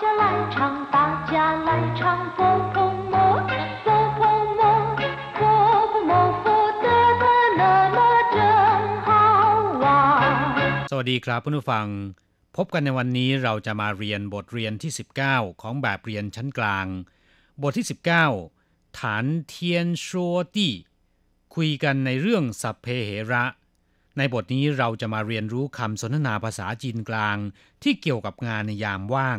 家来唱，大家来唱，佛婆摩，佛婆摩，佛婆摩，佛得得那么真好玩。 สวัสดีครับผู้ฟัง พบกันในวันนี้เราจะมาเรียนบทเรียนที่ 19 ของแบบเรียนชั้นกลาง บทที่ 19 ฐานเทียนชัวตี้คุยกันในเรื่องสัพเพเหระ ในบทนี้เราจะมาเรียนรู้คำสนทนาภาษาจีนกลาง ที่เกี่ยวกับงานในยามว่าง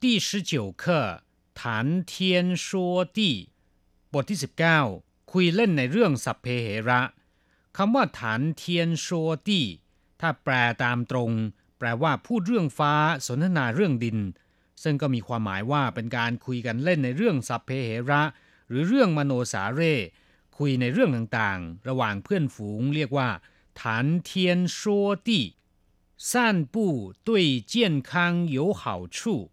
第十九课谈天说地บทที่ 19 คุยเล่นในเรื่องสัพเพเหระคำว่าฐานเทียนโชตี้ถ้าแปลตามตรง แปลว่าพูดเรื่องฟ้าสนทนาเรื่องดิน ซึ่งก็มีความหมายว่าเป็นการคุยกันเล่นในเรื่องสัพเพเหระ หรือเรื่องมโนสาเร่คุยในเรื่องต่างๆ ระหว่างเพื่อนฝูงเรียกว่าฐานเทียนโชตี้散步对健康有好处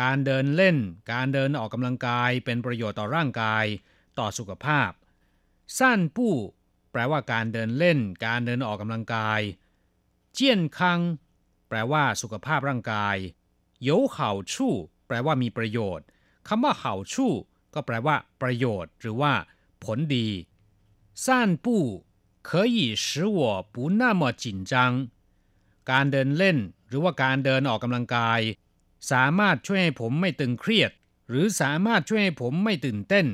การเดินเล่น การเดินออกกำลังกายเป็นประโยชน์ต่อร่างกาย ต่อสุขภาพสั้นปู้แปลว่าการเดินเล่น การเดินออกกำลังกาย เจียนคัง แปลว่าสุขภาพร่างกาย有好处แปลว่ามีประโยชน์คำว่า好处ก็แปลว่า ประโยชน์ หรือว่า ผลดี散步可以使我不那么紧张การเดินเล่น หรือว่าการเดินออกกำลังกาย สามารถช่วยให้ผมไม่ตึงเครียด หรือสามารถช่วยให้ผมไม่ตื่นเต้น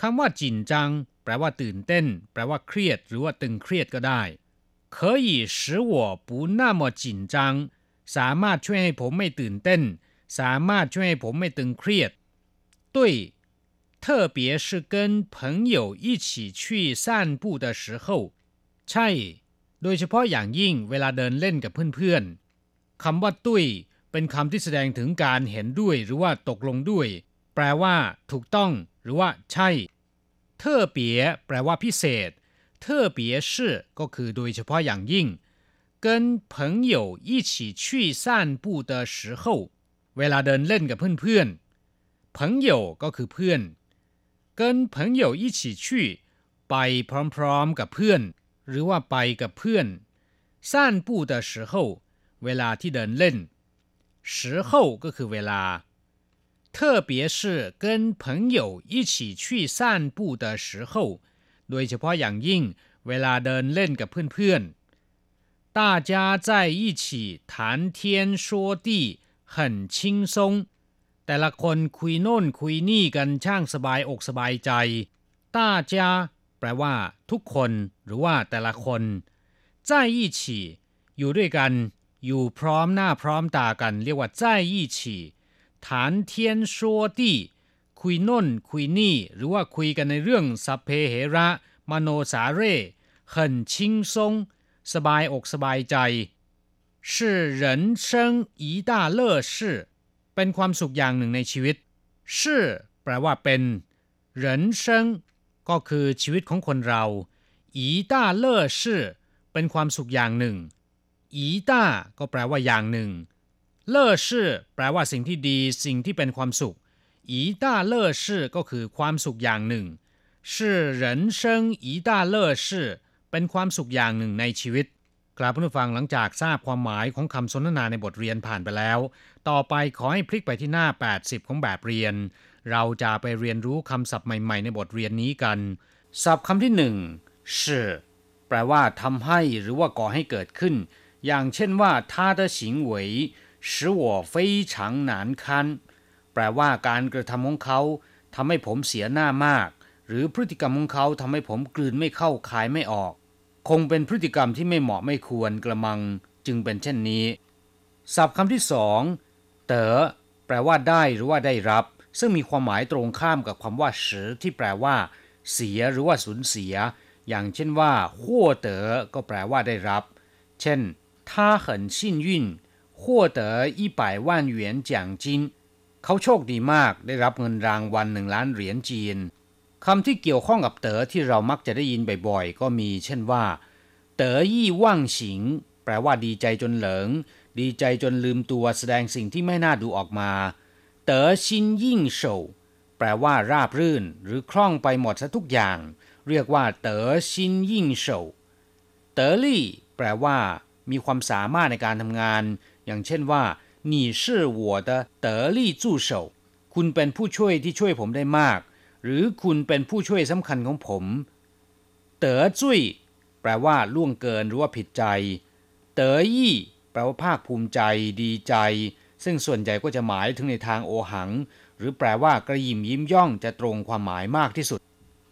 คำว่าจินจัง แปลว่าตื่นเต้น แปลว่าเครียด หรือว่าตึงเครียดก็ได้可以使我不那么紧张สามารถช่วยให้ผมไม่ตื่นเต้น สามารถช่วยให้ผมไม่ตึงเครียด对特别是跟朋友一起去散步的时候ใช่ โดยเฉพาะอย่างยิ่งเวลาเดินเล่นกับเพื่อนๆ คำว่าตุ้ย เป็นคำที่แสดงถึงการเห็นด้วยหรือว่าตกลงด้วย แปลว่า ถูกต้อง หรือว่า ใช่เทอเปียแปลว่าพิเศษเทอเปียชื่อก็คือโดยเฉพาะอย่างยิ่ง跟朋友一起去散步的时候เวลาเดินเล่นกับเพื่อนๆ朋友ก็คือเพื่อน跟朋友一起去ไปพร้อมๆกับเพื่อน หรือว่าไปกับเพื่อน散步的时候เวลาที่เดินเล่น 时候ก็คือเวลา特别是跟朋友一起去散步的时候โดยเฉพาะอย่างยิ่ง เวลาเดินเล่นกับเพื่อนๆ大家在一起谈天说地很轻松แต่ละคนคุยโน่นคุยนี่กันช่างสบายอกสบายใจ大家แปลว่า ทุกคน หรือว่าแต่ละคน在一起อยู่ด้วยกัน อยู่พร้อมหน้าพร้อมตากัน เรียกว่า在一起谈天说地คุยโน่นคุยนี่ หรือว่าคุยกันในเรื่องสัพเพเหระ มโนสาเร่很轻松สบายอกสบายใจ是人生一大乐事เป็นความสุขอย่างหนึ่งในชีวิต是แปลว่าเป็น人生ก็คือชีวิตของคนเราอีต้าเล่อชื่อเป็นความสุขอย่างหนึ่ง อีต้าก็แปลว่าอย่างหนึ่ง เล่อชื่อแปลว่าสิ่งที่ดีสิ่งที่เป็นความสุขอีต้าเล่อชื่อก็คือความสุขอย่างหนึ่ง是人生一大乐事เป็นความสุขอย่างหนึ่งในชีวิต กราบผู้ฟังหลังจากทราบความหมายของคำสนทนาในบทเรียนผ่านไปแล้ว ต่อไปขอให้พลิกไปที่หน้า 80 ของแบบเรียน เราจะไปเรียนรู้คำศัพท์ใหม่ ๆ ในบทเรียนนี้กัน ศัพท์คำที่หนึ่ง是แปลว่าทำให้หรือว่าก่อให้เกิดขึ้น อย่างเช่นว่า他的行为使我非常难堪แปลว่าการกระทำของเขาทำให้ผมเสียหน้ามาก หรือพฤติกรรมของเขาทำให้ผมกลืนไม่เข้าคายไม่ออก คงเป็นพฤติกรรมที่ไม่เหมาะไม่ควรกระมัง จึงเป็นเช่นนี้ ศัพท์คำที่สองเต๋อแปลว่าได้หรือว่าได้รับ ซึ่งมีความหมายตรงข้ามกับคำว่าสือที่แปลว่า เสียหรือว่าสูญเสีย อย่างเช่นว่าขั้วเต๋อก็แปลว่าได้รับ เช่น 他很幸运获得一百万元奖金 เขาโชคดีมากได้รับเงินรางวัลหนึ่งล้านเหรียญจีนคำที่เกี่ยวข้องกับเต๋อที่เรามักจะได้ยินบ่อยๆ ก็มี เช่นว่า เต๋อยี่ว่างฉิง แปลว่าดีใจจนเหลิง ดีใจจนลืมตัวแสดงสิ่งที่ไม่น่าดูออกมา เต๋อชินยิ่งโฉวแปลว่าราบรื่น หรือคล่องไปหมดซะทุกอย่าง เรียกว่า เต๋อชินยิ่งโฉวเต๋อลี่ แปลว่า มีความสามารถในการทำงาน อย่างเช่นว่า你是我的得力助手คุณเป็นผู้ช่วยที่ช่วยผมได้มาก หรือคุณเป็นผู้ช่วยสำคัญของผม เต๋อจุ้ยแปลว่าล่วงเกินหรือว่าผิดใจ เต๋อยี่แปลว่าภาคภูมิใจ ดีใจ ซึ่งส่วนใหญ่ก็จะหมายถึงในทางโอหัง หรือแปลว่ากระยิมยิ้มย่องจะตรงความหมายมากที่สุด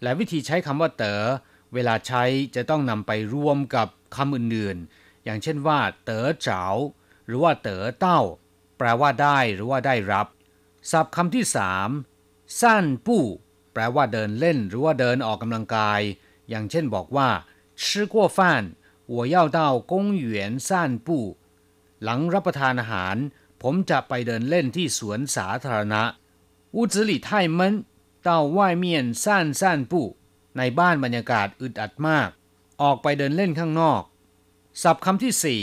และวิธีใช้คำว่าเต๋อเวลาใช้จะต้องนำไปรวมกับคำอื่นๆ อย่างเช่นว่า เต๋อเจ๋าหรือว่าเต๋อเต้า แปลว่าได้หรือว่าได้รับ ศัพท์คำที่สามสั้นปู้แปลว่าเดินเล่นหรือว่าเดินออกกำลังกาย อย่างเช่นบอกว่า吃过饭我要到公园散步หลังรับประทานอาหาร ผมจะไปเดินเล่นที่สวนสาธารณะ屋子里太闷到外面散散步ในบ้านบรรยากาศอึดอัดมาก ออกไปเดินเล่นข้างนอก ศัพท์คำที่สี่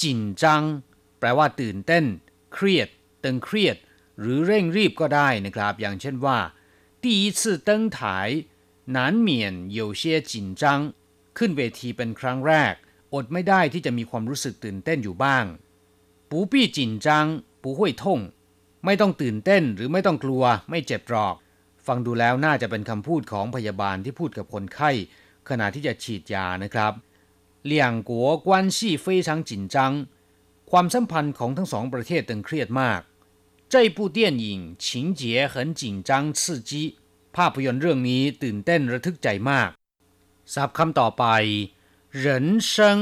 จินจัง แปลว่าตื่นเต้น เครียด ตึงเครียด หรือเร่งรีบก็ได้นะครับ อย่างเช่นว่า第一次登台难免有些紧张ขึ้นเวทีเป็นครั้งแรก อดไม่ได้ที่จะมีความรู้สึกตื่นเต้นอยู่บ้าง不必紧张不会痛ไม่ต้องตื่นเต้นหรือไม่ต้องกลัว ไม่เจ็บหรอก ฟังดูแล้วน่าจะเป็นคำพูดของพยาบาลที่พูดกับคนไข้ ขณะที่จะฉีดยานะครับ 两国关系非常紧张ความสัมพันธ์ของทั้งสองประเทศตึงเครียดมาก这部电影情节很紧张刺激ภาพยนตร์เรื่องนี้ตื่นเต้นระทึกใจมากศัพท์คำต่อไปเหรินเซิง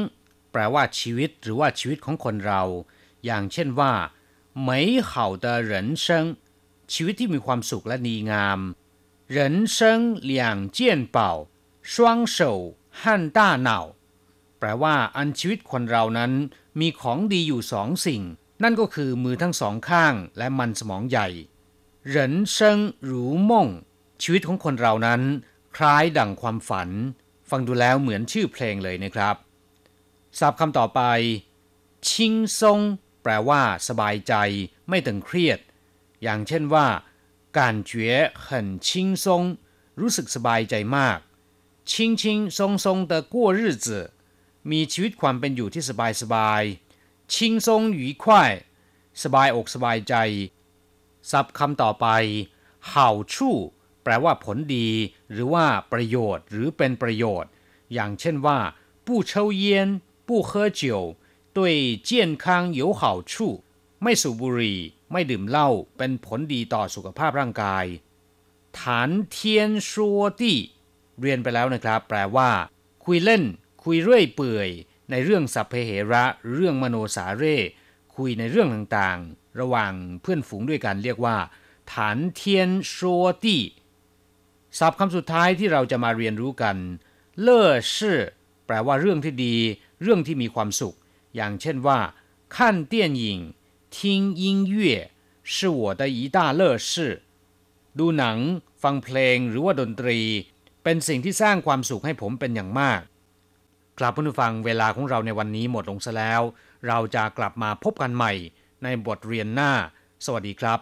แปลว่าชีวิตหรือว่าชีวิตของคนเรา อย่างเช่นว่า美好的人生ชีวิตที่มีความสุขและดีงาม人生两件宝双手和大脑 แปลว่าอันชีวิตคนเรานั้นมีของดีอยู่สองสิ่ง นั่นก็คือมือทั้งสองข้างและมันสมองใหญ่เหรินเซิงหรูม่งชีวิตของคนเรานั้น คล้ายดั่งความฝัน ฟังดูแล้วเหมือนชื่อเพลงเลยนะครับศัพท์คำต่อไป ชิงซงแปลว่า สบายใจ ไม่ตึงเครียด อย่างเช่นว่า感觉很轻松รู้สึกสบายใจมาก轻轻松松的过日子 มีชีวิตความเป็นอยู่ที่สบายสบายชิงทรงหยีควายสบายอกสบายใจศัพท์คำต่อไปเห่าชู่ แปลว่าผลดี หรือว่าประโยชน์ หรือเป็นประโยชน์ อย่างเช่นว่าผู้เช่าเย็นผู้เคอเจียวด้วยเจียนคางเหยวเห่าชู่ ไม่สูบบุหรี่ ไม่ดื่มเหล้า เป็นผลดีต่อสุขภาพร่างกาย ฐานเทียนชัวตี้เรียนไปแล้วนะครับ แปลว่า คุยเล่น คุยเรื่อยเปื่อยในเรื่องสัพเพเหระเรื่องมโนสาเร่คุยในเรื่องต่างๆ ระหว่างเพื่อนฝูงด้วยกันเรียกว่า ฐานเทียนชัวตี้ศัพท์คำสุดท้ายที่เราจะมาเรียนรู้กันเล่อชื่อแปลว่าเรื่องที่ดี เรื่องที่มีความสุข อย่างเช่นว่า看电影听音乐是我的一大乐事ดูหนัง ฟังเพลงหรือว่าดนตรี เป็นสิ่งที่สร้างความสุขให้ผมเป็นอย่างมาก ครับผู้ฟังเวลาของเราในวันนี้หมดลงซะแล้ว เราจะกลับมาพบกันใหม่ในบทเรียนหน้า สวัสดีครับ